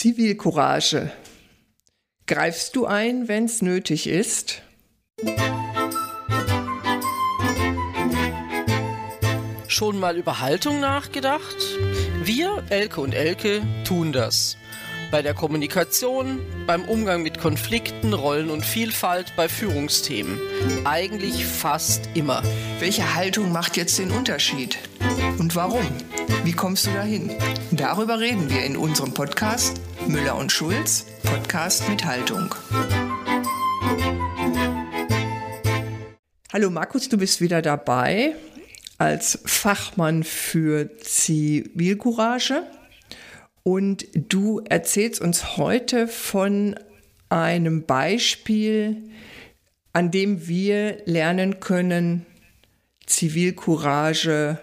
Zivilcourage. Greifst du ein, wenn es nötig ist? Schon mal über Haltung nachgedacht? Wir, Elke und Elke, tun das. Bei der Kommunikation, beim Umgang mit Konflikten, Rollen und Vielfalt, bei Führungsthemen. Eigentlich fast immer. Welche Haltung macht jetzt den Unterschied? Und warum? Wie kommst du dahin? Darüber reden wir in unserem Podcast Müller und Schulz, Podcast mit Haltung. Hallo Markus, du bist wieder dabei als Fachmann für Zivilcourage und du erzählst uns heute von einem Beispiel, an dem wir lernen können, Zivilcourage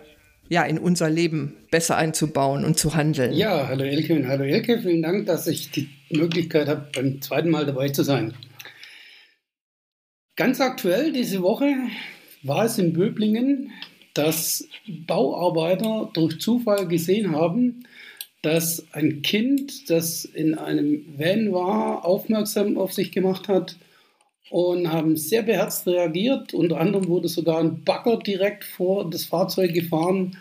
ja, in unser Leben besser einzubauen und zu handeln. Ja, hallo Elke und hallo Elke. Vielen Dank, dass ich die Möglichkeit habe, beim zweiten Mal dabei zu sein. Ganz aktuell diese Woche war es in Böblingen, dass Bauarbeiter durch Zufall gesehen haben, dass ein Kind, das in einem Van war, aufmerksam auf sich gemacht hat und haben sehr beherzt reagiert. Unter anderem wurde sogar ein Bagger direkt vor das Fahrzeug gefahren.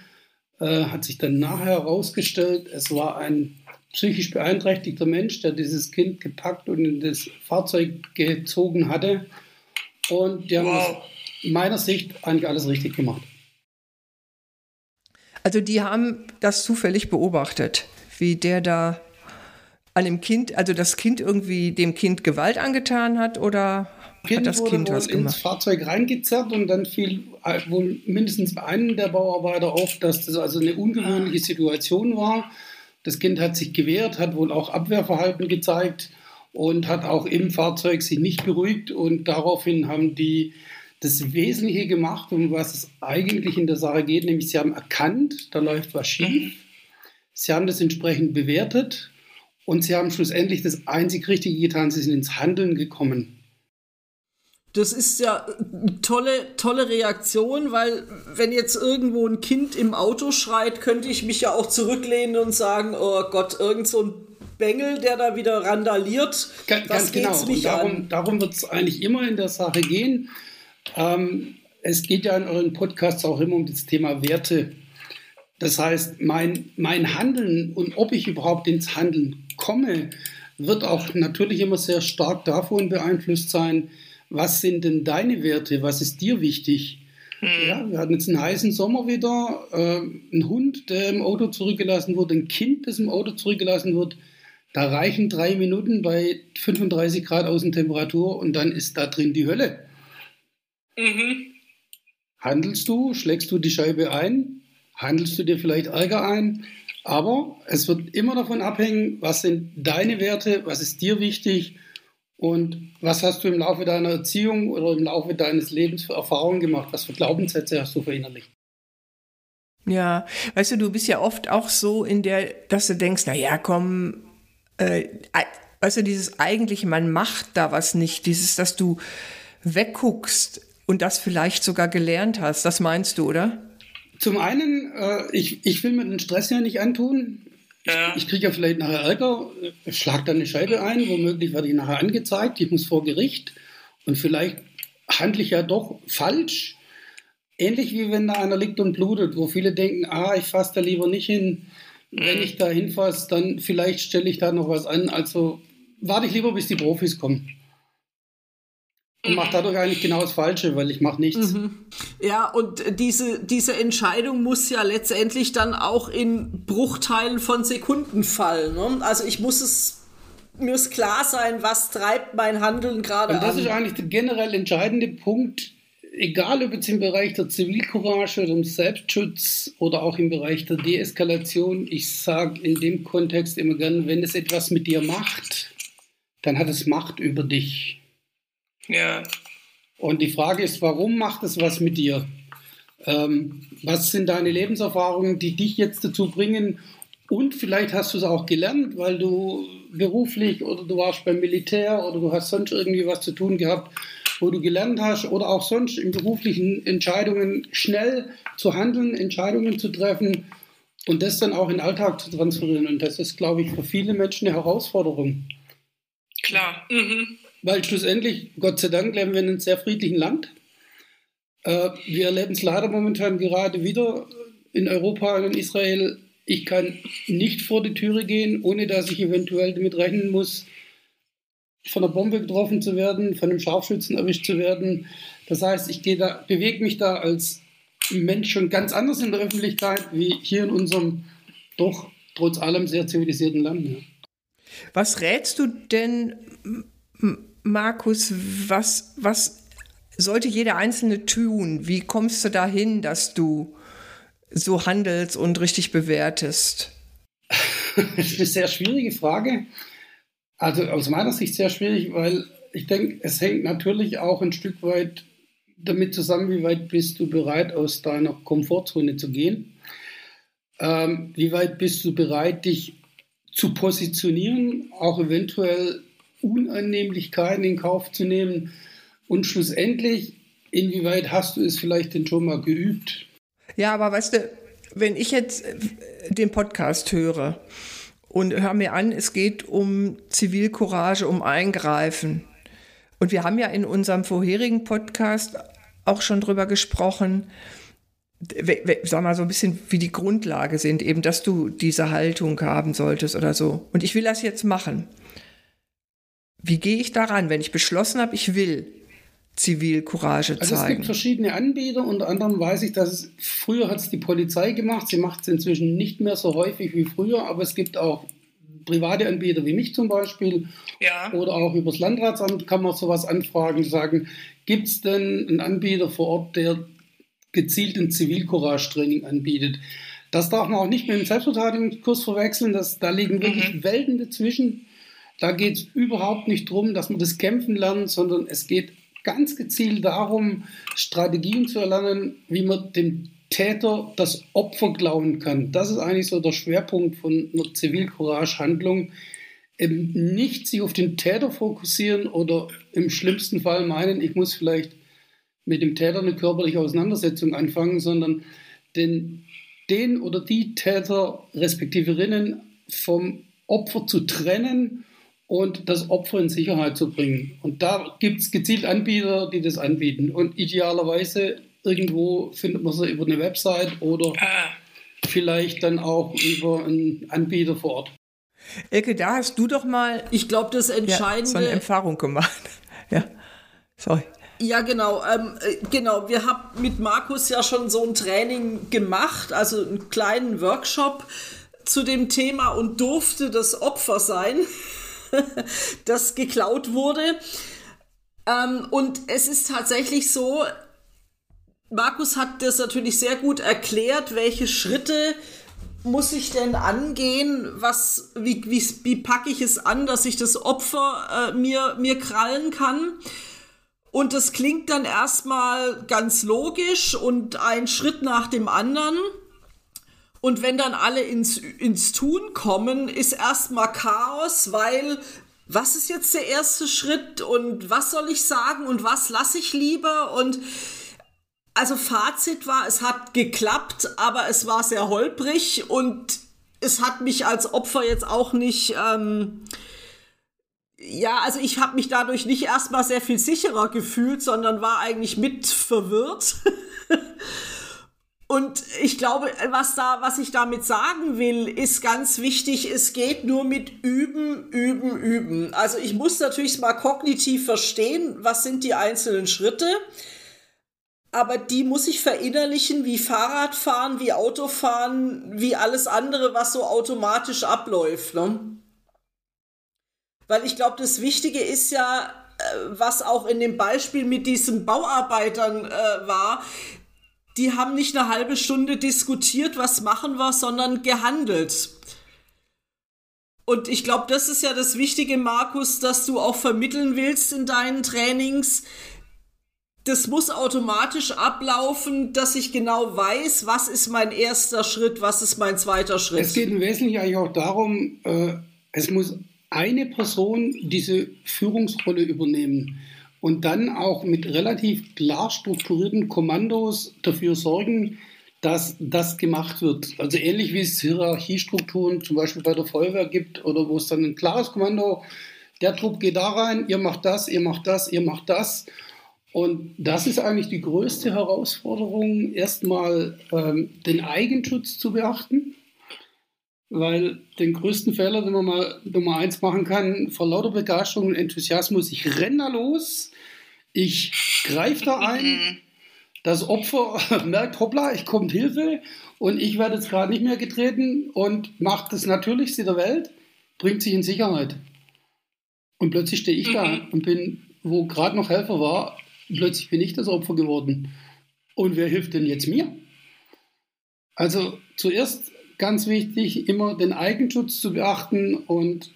Äh, hat sich dann nachher herausgestellt, es war ein psychisch beeinträchtigter Mensch, der dieses Kind gepackt und in das Fahrzeug gezogen hatte. Und die haben wow. aus meiner Sicht eigentlich alles richtig gemacht. Also die haben das zufällig beobachtet, wie der da an dem Kind, also das Kind irgendwie dem Kind Gewalt angetan hat oder kind hat das Kind was ins Fahrzeug reingezerrt und dann fiel wohl mindestens bei einem der Bauarbeiter auf, dass das also eine ungewöhnliche Situation war. Das Kind hat sich gewehrt, hat wohl auch Abwehrverhalten gezeigt und hat auch im Fahrzeug sich nicht beruhigt und daraufhin haben die das Wesentliche gemacht, um was es eigentlich in der Sache geht, nämlich sie haben erkannt, da läuft was schief. Sie haben das entsprechend bewertet und sie haben schlussendlich das einzig Richtige getan, sie sind ins Handeln gekommen. Das ist ja eine tolle, tolle Reaktion, weil wenn jetzt irgendwo ein Kind im Auto schreit, könnte ich mich ja auch zurücklehnen und sagen, oh Gott, irgend so ein Bengel, der da wieder randaliert. Ganz, das ganz genau. Und darum, darum wird es eigentlich immer in der Sache gehen. Ähm, es geht ja in euren Podcasts auch immer um das Thema Werte. Das heißt, mein, mein Handeln und ob ich überhaupt ins Handeln komme, wird auch natürlich immer sehr stark davon beeinflusst sein, was sind denn deine Werte, was ist dir wichtig. Hm. Ja, wir hatten jetzt einen heißen Sommer wieder, äh, ein Hund, der im Auto zurückgelassen wurde, ein Kind, das im Auto zurückgelassen wird. Da reichen drei Minuten bei 35 Grad Außentemperatur und dann ist da drin die Hölle. Mhm. Handelst du, schlägst du die Scheibe ein, handelst du dir vielleicht Ärger ein, aber es wird immer davon abhängen, was sind deine Werte, was ist dir wichtig und was hast du im Laufe deiner Erziehung oder im Laufe deines Lebens für Erfahrungen gemacht, was für Glaubenssätze hast du verinnerlicht. Ja, weißt du, du bist ja oft auch so in der, dass du denkst, na ja, komm, äh, weißt du, dieses eigentliche, man macht da was nicht, dieses, dass du wegguckst, und das vielleicht sogar gelernt hast. Das meinst du, oder? Zum einen, äh, ich, ich will mir den Stress ja nicht antun. Ja. Ich, kriege ja vielleicht nachher Ärger, schlag dann eine Scheibe ein, womöglich werde ich nachher angezeigt, ich muss vor Gericht und vielleicht handle ich ja doch falsch. Ähnlich wie wenn da einer liegt und blutet, wo viele denken, ah, ich fasse da lieber nicht hin. Wenn ich da hinfasse, dann vielleicht stelle ich da noch was an. Also warte ich lieber, bis die Profis kommen und mache dadurch eigentlich genau das Falsche, weil ich mache nichts. Mhm. Ja, und diese, diese Entscheidung muss ja letztendlich dann auch in Bruchteilen von Sekunden fallen. Ne? Also ich muss es mir ist klar sein, was treibt mein Handeln gerade an. Und das ist eigentlich der generell entscheidende Punkt, egal ob jetzt im Bereich der Zivilcourage oder im Selbstschutz oder auch im Bereich der Deeskalation. Ich sage in dem Kontext immer gerne, wenn es etwas mit dir macht, dann hat es Macht über dich. Ja. Und die Frage ist, warum macht es was mit dir? Ähm, was sind deine Lebenserfahrungen, die dich jetzt dazu bringen? Und vielleicht hast du es auch gelernt, weil du beruflich oder du warst beim Militär oder du hast sonst irgendwie was zu tun gehabt, wo du gelernt hast oder auch sonst in beruflichen Entscheidungen schnell zu handeln, Entscheidungen zu treffen und das dann auch in den Alltag zu transferieren. Und das ist, glaube ich, für viele Menschen eine Herausforderung. Klar. Mhm. Weil schlussendlich, Gott sei Dank, leben wir in einem sehr friedlichen Land. Äh, wir erleben es leider momentan gerade wieder in Europa und in Israel. Ich kann nicht vor die Türe gehen, ohne dass ich eventuell damit rechnen muss, von einer Bombe getroffen zu werden, von einem Scharfschützen erwischt zu werden. Das heißt, ich gehe da, bewege mich da als Mensch schon ganz anders in der Öffentlichkeit wie hier in unserem doch trotz allem sehr zivilisierten Land. Was rätst du denn, Markus, was, was sollte jeder Einzelne tun? Wie kommst du dahin, dass du so handelst und richtig bewertest? das ist eine sehr schwierige Frage. Also aus meiner Sicht sehr schwierig, weil ich denke, es hängt natürlich auch ein Stück weit damit zusammen, wie weit bist du bereit, aus deiner Komfortzone zu gehen? Ähm, wie weit bist du bereit, dich zu positionieren, auch eventuell Unannehmlichkeiten in Kauf zu nehmen? Und schlussendlich, inwieweit hast du es vielleicht denn schon mal geübt? Ja, aber weißt du, wenn ich jetzt äh, den Podcast höre und höre mir an, es geht um Zivilcourage, um Eingreifen. Und wir haben ja in unserem vorherigen Podcast auch schon drüber gesprochen, sag mal so ein bisschen wie die Grundlage sind, eben, dass du diese Haltung haben solltest oder so. Und ich will das jetzt machen. Wie gehe ich daran, wenn ich beschlossen habe, ich will Zivilcourage zeigen? Also es gibt verschiedene Anbieter, unter anderem weiß ich, dass es, früher hat es die Polizei gemacht, sie macht es inzwischen nicht mehr so häufig wie früher, aber es gibt auch private Anbieter wie mich zum Beispiel ja. oder auch übers Landratsamt kann man sowas anfragen, sagen, gibt es denn einen Anbieter vor Ort, der gezielt ein Zivilcourage-Training anbietet? Das darf man auch nicht mit dem Selbstverteidigungskurs verwechseln, das, da liegen wirklich mhm. Welten dazwischen. Da geht es überhaupt nicht darum, dass man das Kämpfen lernt, sondern es geht ganz gezielt darum, Strategien zu erlernen, wie man dem Täter das Opfer klauen kann. Das ist eigentlich so der Schwerpunkt von einer Zivilcourage-Handlung. Eben nicht sich auf den Täter fokussieren oder im schlimmsten Fall meinen, ich muss vielleicht mit dem Täter eine körperliche Auseinandersetzung anfangen, sondern den, den oder die Täter respektive Rinnen vom Opfer zu trennen und das Opfer in Sicherheit zu bringen. Und da gibt es gezielt Anbieter, die das anbieten. Und idealerweise irgendwo findet man sie über eine Website oder ah. vielleicht dann auch über einen Anbieter vor Ort. Elke, da hast du doch mal. Ich glaube, das Entscheidende. Ja, so eine Erfahrung gemacht. ja, sorry. Ja, genau. Ähm, äh, genau. Wir haben mit Markus ja schon so ein Training gemacht, also einen kleinen Workshop zu dem Thema und durfte das Opfer sein, das geklaut wurde. Ähm, und es ist tatsächlich so, Markus hat das natürlich sehr gut erklärt, welche Schritte muss ich denn angehen? Was, wie, wie, wie packe ich es an, dass ich das Opfer äh, mir, mir krallen kann? Und das klingt dann erstmal ganz logisch und ein Schritt nach dem anderen. Und wenn dann alle ins, ins Tun kommen, ist erstmal Chaos, weil was ist jetzt der erste Schritt und was soll ich sagen und was lasse ich lieber und also Fazit war, es hat geklappt, aber es war sehr holprig und es hat mich als Opfer jetzt auch nicht. Ähm, ja, also ich habe mich dadurch nicht erstmal sehr viel sicherer gefühlt, sondern war eigentlich mit verwirrt. Und ich glaube, was da, was ich damit sagen will, ist ganz wichtig. Es geht nur mit Üben, Üben, Üben. Also ich muss natürlich mal kognitiv verstehen, was sind die einzelnen Schritte aber die muss ich verinnerlichen wie Fahrradfahren, wie Autofahren, wie alles andere, was so automatisch abläuft. Ne? Weil ich glaube, das Wichtige ist ja, äh, was auch in dem Beispiel mit diesen Bauarbeitern äh, war, die haben nicht eine halbe Stunde diskutiert, was machen wir, sondern gehandelt. Und ich glaube, das ist ja das Wichtige, Markus, dass du auch vermitteln willst in deinen Trainings, das muss automatisch ablaufen, dass ich genau weiß, was ist mein erster Schritt, was ist mein zweiter Schritt. Es geht im Wesentlichen eigentlich auch darum, äh, es muss eine Person diese Führungsrolle übernehmen und dann auch mit relativ klar strukturierten Kommandos dafür sorgen, dass das gemacht wird. Also ähnlich wie es Hierarchiestrukturen zum Beispiel bei der Feuerwehr gibt oder wo es dann ein klares Kommando, der Trupp geht da rein, ihr macht das, ihr macht das, ihr macht das. Und das ist eigentlich die größte Herausforderung, erstmal ähm, den Eigenschutz zu beachten. Weil den größten Fehler, den man mal Nummer eins machen kann, vor lauter Begeisterung und Enthusiasmus, ich renne da los, ich greife da ein, mhm. das Opfer merkt, hoppla, ich komme Hilfe und ich werde jetzt gerade nicht mehr getreten und macht das Natürlichste der Welt, bringt sich in Sicherheit. Und plötzlich stehe ich da mhm. und bin, wo gerade noch Helfer war, plötzlich bin ich das Opfer geworden. Und wer hilft denn jetzt mir? Also zuerst ganz wichtig, immer den Eigenschutz zu beachten und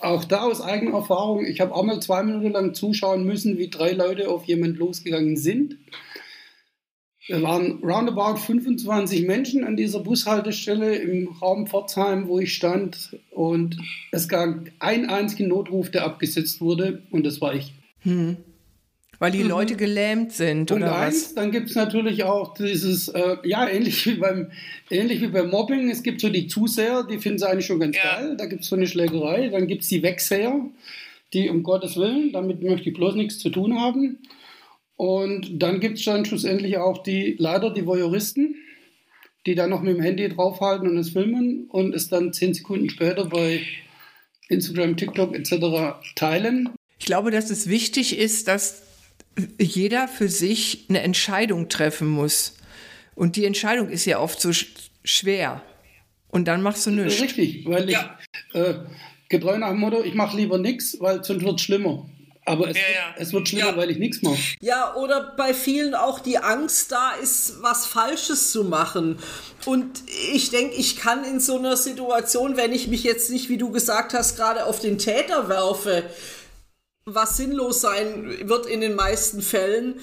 auch da aus eigener Erfahrung, ich habe auch mal zwei Minuten lang zuschauen müssen, wie drei Leute auf jemand losgegangen sind. Wir waren roundabout 25 Menschen an dieser Bushaltestelle im Raum Pforzheim, wo ich stand. Und es gab einen einzigen Notruf, der abgesetzt wurde, und das war ich. Hm. Weil die mhm. Leute gelähmt sind, Punkt oder eins, was? Dann gibt es natürlich auch dieses, äh, ja, ähnlich wie, beim, ähnlich wie beim Mobbing. Es gibt so die Zuseher, die finden es eigentlich schon ganz ja. geil. Da gibt es so eine Schlägerei. Dann gibt es die Wegseher, die um Gottes Willen, damit möchte ich bloß nichts zu tun haben. Und dann gibt es dann schlussendlich auch die, leider die Voyeuristen, die dann noch mit dem Handy draufhalten und es filmen und es dann zehn Sekunden später bei Instagram, TikTok etc. teilen. Ich glaube, dass es wichtig ist, dass jeder für sich eine Entscheidung treffen muss. Und die Entscheidung ist ja oft so sch schwer. Und dann machst du nichts. Richtig, weil ich ja. äh, getreu nach dem Motto, ich mache lieber nichts, weil sonst wird es schlimmer. Aber es, ja, ja. es wird schlimmer, weil ich nichts mache. Ja, oder bei vielen auch die Angst da ist, was Falsches zu machen. Und ich denke, ich kann in so einer Situation, wenn ich mich jetzt nicht, wie du gesagt hast, gerade auf den Täter werfe, was sinnlos sein wird in den meisten Fällen,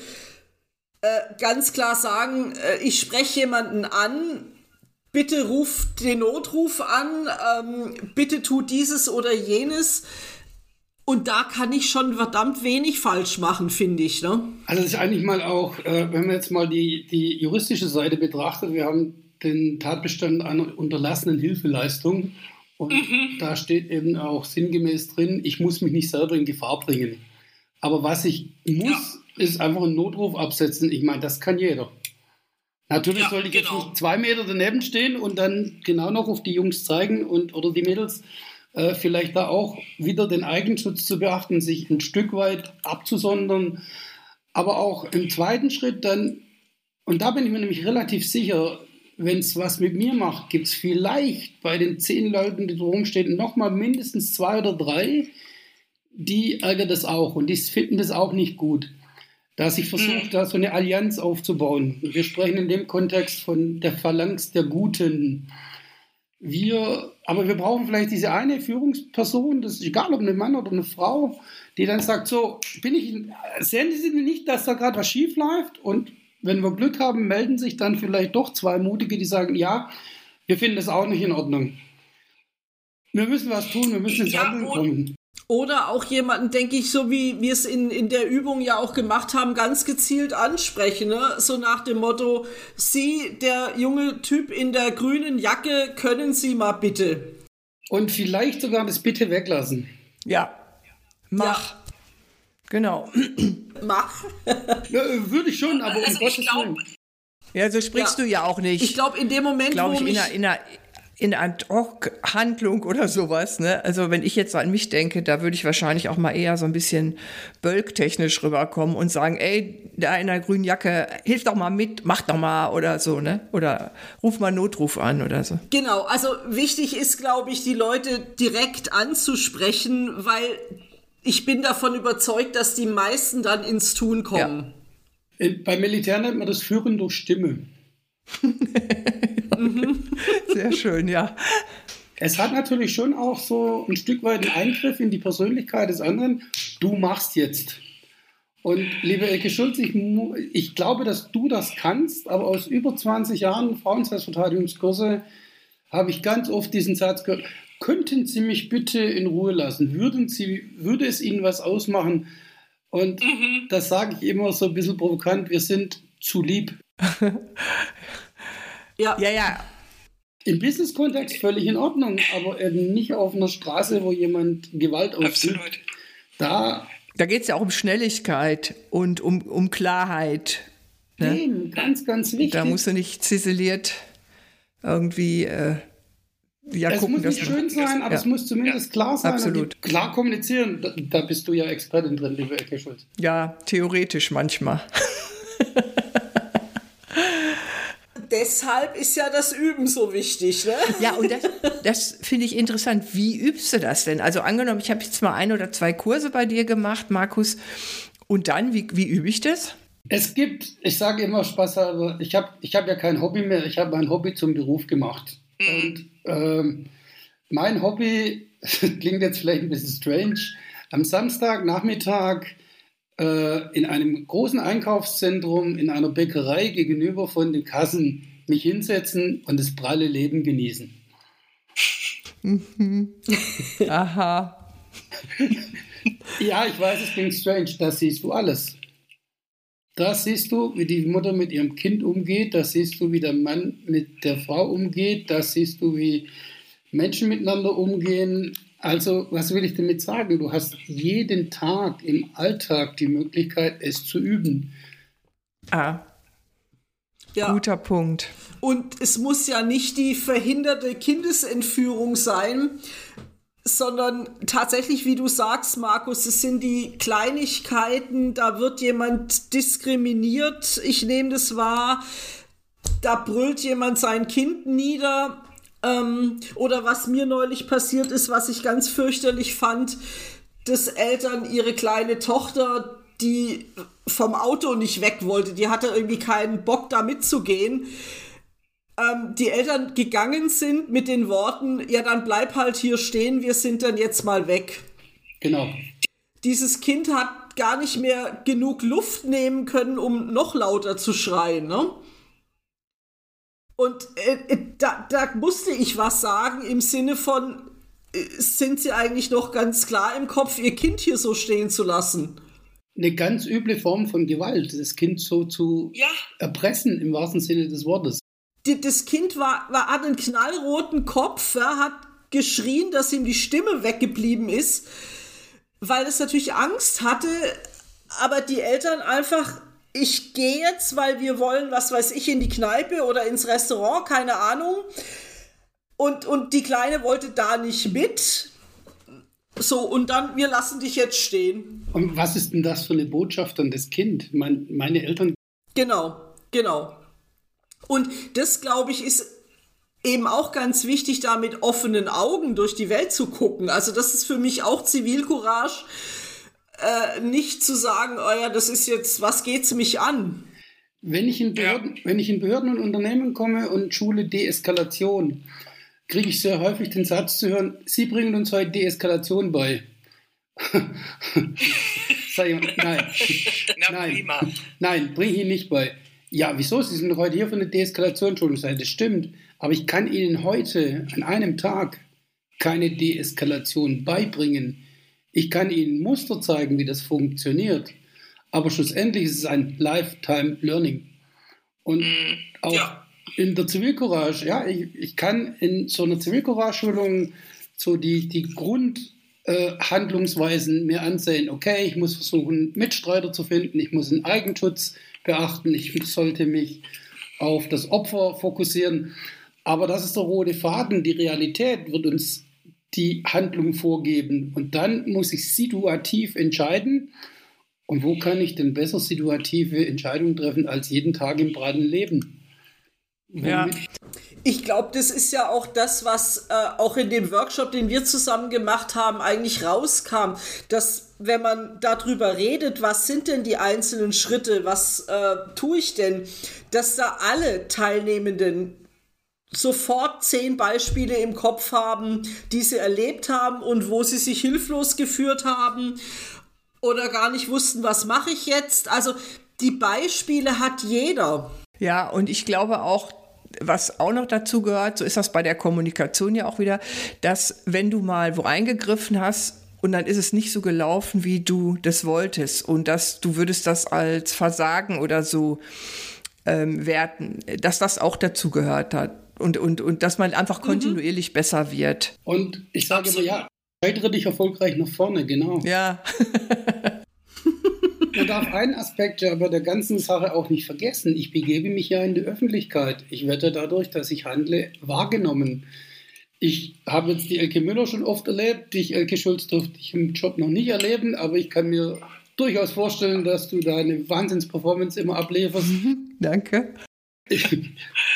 äh, ganz klar sagen, äh, ich spreche jemanden an, bitte ruf den Notruf an, ähm, bitte tu dieses oder jenes. Und da kann ich schon verdammt wenig falsch machen, finde ich. Ne? Also das ist eigentlich mal auch, äh, wenn man jetzt mal die, die juristische Seite betrachtet, wir haben den Tatbestand einer unterlassenen Hilfeleistung und mhm. da steht eben auch sinngemäß drin, ich muss mich nicht selber in Gefahr bringen. Aber was ich muss, ja. ist einfach einen Notruf absetzen. Ich meine, das kann jeder. Natürlich ja, sollte ich genau. jetzt nicht zwei Meter daneben stehen und dann genau noch auf die Jungs zeigen und oder die Mädels äh, vielleicht da auch wieder den Eigenschutz zu beachten, sich ein Stück weit abzusondern. Aber auch im zweiten Schritt dann, und da bin ich mir nämlich relativ sicher, wenn es was mit mir macht, gibt es vielleicht bei den zehn Leuten, die drum stehen, nochmal mindestens zwei oder drei, die ärgert das auch und die finden das auch nicht gut. Dass ich versuche, mhm. da so eine Allianz aufzubauen. Wir sprechen in dem Kontext von der Phalanx der Guten. Wir, aber wir brauchen vielleicht diese eine Führungsperson, das ist egal, ob eine Mann oder eine Frau, die dann sagt: So, bin ich, sehen Sie nicht, dass da gerade was schief läuft? Und wenn wir Glück haben, melden sich dann vielleicht doch zwei Mutige, die sagen, ja, wir finden das auch nicht in Ordnung. Wir müssen was tun, wir müssen ins ja, Handeln kommen. Oder auch jemanden, denke ich, so wie wir es in, in der Übung ja auch gemacht haben, ganz gezielt ansprechen. Ne? So nach dem Motto, Sie, der junge Typ in der grünen Jacke, können Sie mal bitte. Und vielleicht sogar das Bitte weglassen. Ja. Mach. Ja. Genau. Mach. ja, würde ich schon, aber also um Gottes Willen. Ja, so sprichst ja. du ja auch nicht. Ich glaube, in dem Moment, glaube ich, in einer, in einer, in einer Ad-Hoc-Handlung oder sowas. Ne? Also wenn ich jetzt an mich denke, da würde ich wahrscheinlich auch mal eher so ein bisschen bölktechnisch rüberkommen und sagen, ey, da in der grünen Jacke, hilf doch mal mit, mach doch mal oder so, ne? Oder ruf mal Notruf an oder so. Genau, also wichtig ist, glaube ich, die Leute direkt anzusprechen, weil ich bin davon überzeugt, dass die meisten dann ins Tun kommen. Ja. Beim Militär nennt man das Führen durch Stimme. Sehr schön, ja. Es hat natürlich schon auch so ein Stück weit einen Eingriff in die Persönlichkeit des anderen. Du machst jetzt. Und liebe Elke Schulz, ich, ich glaube, dass du das kannst, aber aus über 20 Jahren Frauenrechtsverteidigungskurse habe ich ganz oft diesen Satz gehört, könnten Sie mich bitte in Ruhe lassen? Würden Sie, würde es Ihnen was ausmachen? Und mhm. das sage ich immer so ein bisschen provokant, wir sind zu lieb. Ja, ja. ja. Im Business-Kontext völlig in Ordnung, aber eben nicht auf einer Straße, wo jemand Gewalt ausübt. Absolut. Da, da geht es ja auch um Schnelligkeit und um, um Klarheit. Ne? Eben, ganz, ganz wichtig. Da musst du nicht ziseliert irgendwie äh, ja, es gucken, muss nicht schön sein, aber ja. es muss zumindest ja. klar sein. Absolut. Klar kommunizieren, da, da, bist du ja Expertin drin, liebe Ecke Schulz. Ja, theoretisch manchmal. Deshalb ist ja das Üben so wichtig. Ne? Ja, und das, das finde ich interessant. Wie übst du das denn? Also angenommen, ich habe jetzt mal ein oder zwei Kurse bei dir gemacht, Markus. Und dann, wie, wie übe ich das? Es gibt, ich sage immer Spaß, aber ich habe ich hab ja kein Hobby mehr, ich habe mein Hobby zum Beruf gemacht. Mhm. Und ähm, mein Hobby klingt jetzt vielleicht ein bisschen strange. Am Samstagnachmittag äh, in einem großen Einkaufszentrum, in einer Bäckerei gegenüber von den Kassen mich hinsetzen und das pralle Leben genießen. Mhm. Aha. ja, ich weiß, es klingt strange. Das siehst du alles. Das siehst du, wie die Mutter mit ihrem Kind umgeht. Das siehst du, wie der Mann mit der Frau umgeht. Das siehst du, wie Menschen miteinander umgehen. Also, was will ich damit sagen? Du hast jeden Tag im Alltag die Möglichkeit, es zu üben. Ah. Ja. Guter Punkt. Und es muss ja nicht die verhinderte Kindesentführung sein, sondern tatsächlich, wie du sagst, Markus, es sind die Kleinigkeiten, da wird jemand diskriminiert, ich nehme das wahr, da brüllt jemand sein Kind nieder. Ähm, oder was mir neulich passiert ist, was ich ganz fürchterlich fand, dass Eltern ihre kleine Tochter, die vom Auto nicht weg wollte, die hatte irgendwie keinen Bock da mitzugehen, ähm, die Eltern gegangen sind mit den Worten, ja, dann bleib halt hier stehen, wir sind dann jetzt mal weg. Genau. Dieses Kind hat gar nicht mehr genug Luft nehmen können, um noch lauter zu schreien, ne? Und äh, äh da, da musste ich was sagen im Sinne von, äh, sind Sie eigentlich noch ganz klar im Kopf, Ihr Kind hier so stehen zu lassen? Eine ganz üble Form von Gewalt, das Kind so zu ja. erpressen im wahrsten Sinne des Wortes das Kind war, war, hat einen knallroten Kopf, ja, hat geschrien, dass ihm die Stimme weggeblieben ist, weil es natürlich Angst hatte, aber die Eltern einfach, ich gehe jetzt, weil wir wollen, was weiß ich, in die Kneipe oder ins Restaurant, keine Ahnung. Und, und die Kleine wollte da nicht mit. So, und dann, wir lassen dich jetzt stehen. Und was ist denn das für eine Botschaft an das Kind? Mein, meine Eltern. Genau, genau. Und das, glaube ich, ist eben auch ganz wichtig, da mit offenen Augen durch die Welt zu gucken. Also das ist für mich auch Zivilcourage, äh, nicht zu sagen, oh ja, das ist jetzt, was geht's mich an? Wenn ich in Behörden, ja. wenn ich in Behörden und Unternehmen komme und schule Deeskalation, kriege ich sehr häufig den Satz zu hören, Sie bringen uns heute Deeskalation bei. Sag ich, nein. Na, nein. Nein, bringe ich Ihnen nicht bei. Ja, wieso? Sie sind heute hier von der Deeskalationsschulung. Das stimmt. Aber ich kann Ihnen heute an einem Tag keine Deeskalation beibringen. Ich kann Ihnen Muster zeigen, wie das funktioniert. Aber schlussendlich ist es ein Lifetime Learning. Und mhm. auch ja. in der Zivilcourage, ja, ich, ich kann in so einer Zivilcourage-Schulung so die, die Grundhandlungsweisen äh, mir ansehen. Okay, ich muss versuchen, Mitstreiter zu finden, ich muss einen Eigenschutz beachten, ich sollte mich auf das Opfer fokussieren. Aber das ist der rote Faden. Die Realität wird uns die Handlung vorgeben. Und dann muss ich situativ entscheiden. Und wo kann ich denn besser situative Entscheidungen treffen als jeden Tag im breiten Leben? Ja. Ich glaube, das ist ja auch das, was äh, auch in dem Workshop, den wir zusammen gemacht haben, eigentlich rauskam, dass wenn man darüber redet, was sind denn die einzelnen Schritte, was äh, tue ich denn, dass da alle Teilnehmenden sofort zehn Beispiele im Kopf haben, die sie erlebt haben und wo sie sich hilflos geführt haben oder gar nicht wussten, was mache ich jetzt. Also die Beispiele hat jeder. Ja, und ich glaube auch, was auch noch dazu gehört, so ist das bei der Kommunikation ja auch wieder, dass wenn du mal wo eingegriffen hast und dann ist es nicht so gelaufen, wie du das wolltest und dass du würdest das als Versagen oder so ähm, Werten, dass das auch dazu gehört hat. Und, und, und dass man einfach mhm. kontinuierlich mhm. besser wird. Und ich sage immer, ja, scheitere dich erfolgreich nach vorne, genau. Ja. Man darf einen Aspekt ja bei der ganzen Sache auch nicht vergessen. Ich begebe mich ja in die Öffentlichkeit. Ich werde dadurch, dass ich handle, wahrgenommen. Ich habe jetzt die Elke Müller schon oft erlebt. Dich, Elke Schulz, durfte ich im Job noch nicht erleben, aber ich kann mir durchaus vorstellen, dass du da eine Wahnsinns-Performance immer ablieferst. Danke.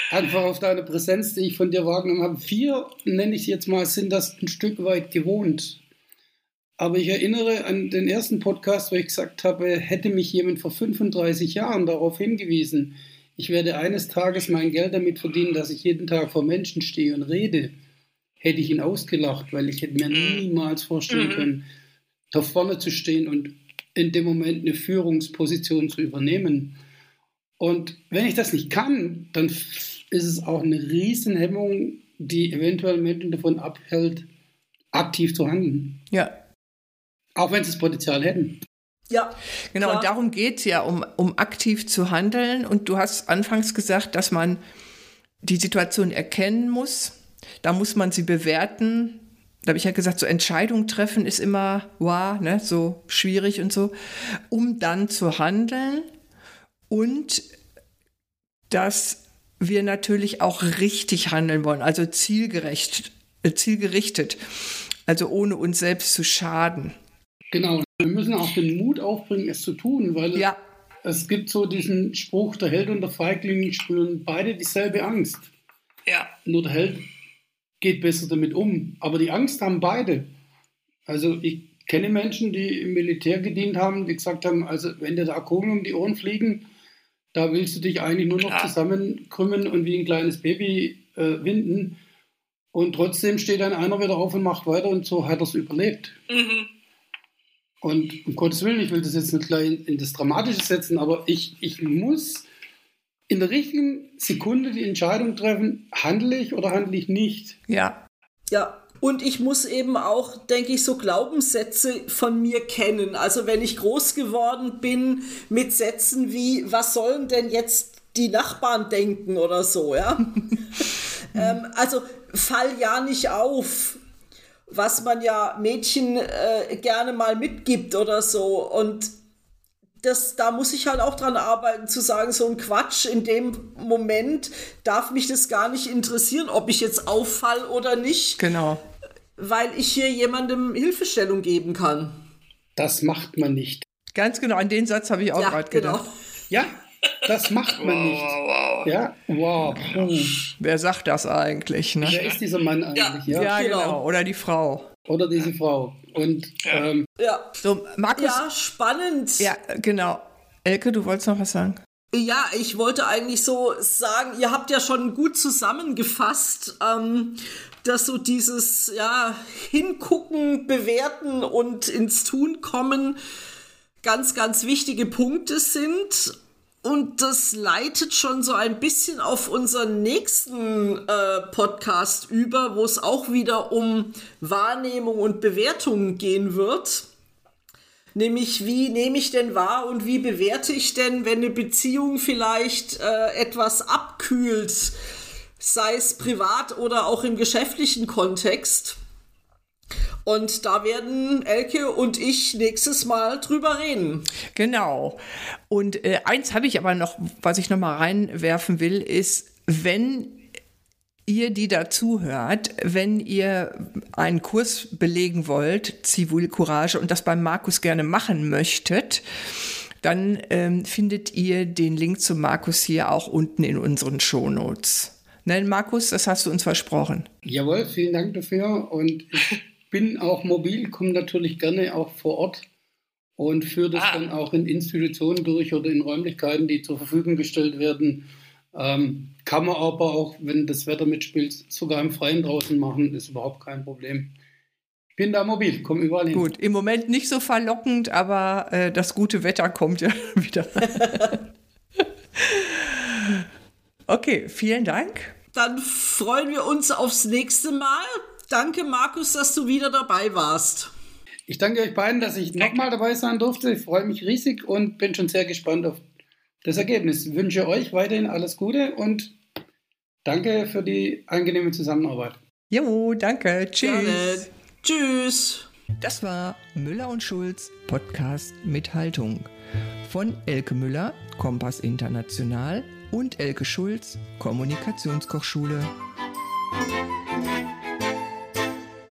Einfach auf deine Präsenz, die ich von dir wahrgenommen habe. Vier, nenne ich jetzt mal, sind das ein Stück weit gewohnt. Aber ich erinnere an den ersten Podcast, wo ich gesagt habe, hätte mich jemand vor 35 Jahren darauf hingewiesen, ich werde eines Tages mein Geld damit verdienen, dass ich jeden Tag vor Menschen stehe und rede, hätte ich ihn ausgelacht, weil ich hätte mir mhm. niemals vorstellen mhm. können, da vorne zu stehen und in dem Moment eine Führungsposition zu übernehmen. Und wenn ich das nicht kann, dann ist es auch eine Riesenhemmung, die eventuell Menschen davon abhält, aktiv zu handeln. Ja, auch wenn sie das Potenzial hätten. Ja. Genau, klar. und darum geht es ja, um, um aktiv zu handeln. Und du hast anfangs gesagt, dass man die Situation erkennen muss. Da muss man sie bewerten. Da habe ich ja gesagt, so Entscheidungen treffen ist immer, wow, ne, so schwierig und so, um dann zu handeln. Und dass wir natürlich auch richtig handeln wollen, also zielgerecht, äh, zielgerichtet, also ohne uns selbst zu schaden. Genau, wir müssen auch den Mut aufbringen, es zu tun, weil ja. es gibt so diesen Spruch, der Held und der Feigling spüren beide dieselbe Angst. Ja. Nur der Held geht besser damit um. Aber die Angst haben beide. Also ich kenne Menschen, die im Militär gedient haben, die gesagt haben, also wenn dir da Kugeln um die Ohren fliegen, da willst du dich eigentlich nur noch ja. zusammenkrümmen und wie ein kleines Baby äh, winden. Und trotzdem steht dann einer wieder auf und macht weiter und so hat er es überlebt. Mhm. Und um Gottes Willen, ich will das jetzt nicht gleich in das Dramatische setzen, aber ich, ich muss in der richtigen Sekunde die Entscheidung treffen, handle ich oder handle ich nicht. Ja. Ja, und ich muss eben auch, denke ich, so Glaubenssätze von mir kennen. Also wenn ich groß geworden bin mit Sätzen wie, was sollen denn jetzt die Nachbarn denken oder so, ja. ähm, also fall ja nicht auf was man ja Mädchen äh, gerne mal mitgibt oder so. Und das, da muss ich halt auch dran arbeiten, zu sagen, so ein Quatsch, in dem Moment darf mich das gar nicht interessieren, ob ich jetzt auffall oder nicht. Genau. Weil ich hier jemandem Hilfestellung geben kann. Das macht man nicht. Ganz genau, an den Satz habe ich auch ja, gerade gedacht. Genau. Ja, das macht man nicht. Wow, wow. Ja, wow. Hm. Wer sagt das eigentlich? Ne? Wer ist dieser Mann eigentlich? Ja, ja genau. genau. Oder die Frau. Oder diese Frau. Und ähm, ja. So, Markus. Ja, spannend. Ja, genau. Elke, du wolltest noch was sagen? Ja, ich wollte eigentlich so sagen, ihr habt ja schon gut zusammengefasst, ähm, dass so dieses ja, Hingucken, Bewerten und ins Tun kommen ganz, ganz wichtige Punkte sind. Und das leitet schon so ein bisschen auf unseren nächsten äh, Podcast über, wo es auch wieder um Wahrnehmung und Bewertung gehen wird. Nämlich, wie nehme ich denn wahr und wie bewerte ich denn, wenn eine Beziehung vielleicht äh, etwas abkühlt, sei es privat oder auch im geschäftlichen Kontext. Und da werden Elke und ich nächstes Mal drüber reden. Genau. Und äh, eins habe ich aber noch, was ich noch mal reinwerfen will, ist, wenn ihr, die dazuhört, wenn ihr einen Kurs belegen wollt, Zivilcourage, und das beim Markus gerne machen möchtet, dann ähm, findet ihr den Link zu Markus hier auch unten in unseren Shownotes. Nein, Markus, das hast du uns versprochen. Jawohl, vielen Dank dafür. Und ich bin auch mobil, komme natürlich gerne auch vor Ort und führe das ah. dann auch in Institutionen durch oder in Räumlichkeiten, die zur Verfügung gestellt werden. Ähm, kann man aber auch, wenn das Wetter mitspielt, sogar im Freien draußen machen, ist überhaupt kein Problem. Ich bin da mobil, komme überall hin. Gut, im Moment nicht so verlockend, aber äh, das gute Wetter kommt ja wieder. okay, vielen Dank. Dann freuen wir uns aufs nächste Mal. Danke, Markus, dass du wieder dabei warst. Ich danke euch beiden, dass ich nochmal dabei sein durfte. Ich freue mich riesig und bin schon sehr gespannt auf das Ergebnis. Ich wünsche euch weiterhin alles Gute und danke für die angenehme Zusammenarbeit. Jo, danke. Tschüss. Gerne. Tschüss. Das war Müller und Schulz Podcast mit Haltung von Elke Müller, Kompass International und Elke Schulz, Kommunikationskochschule. Musik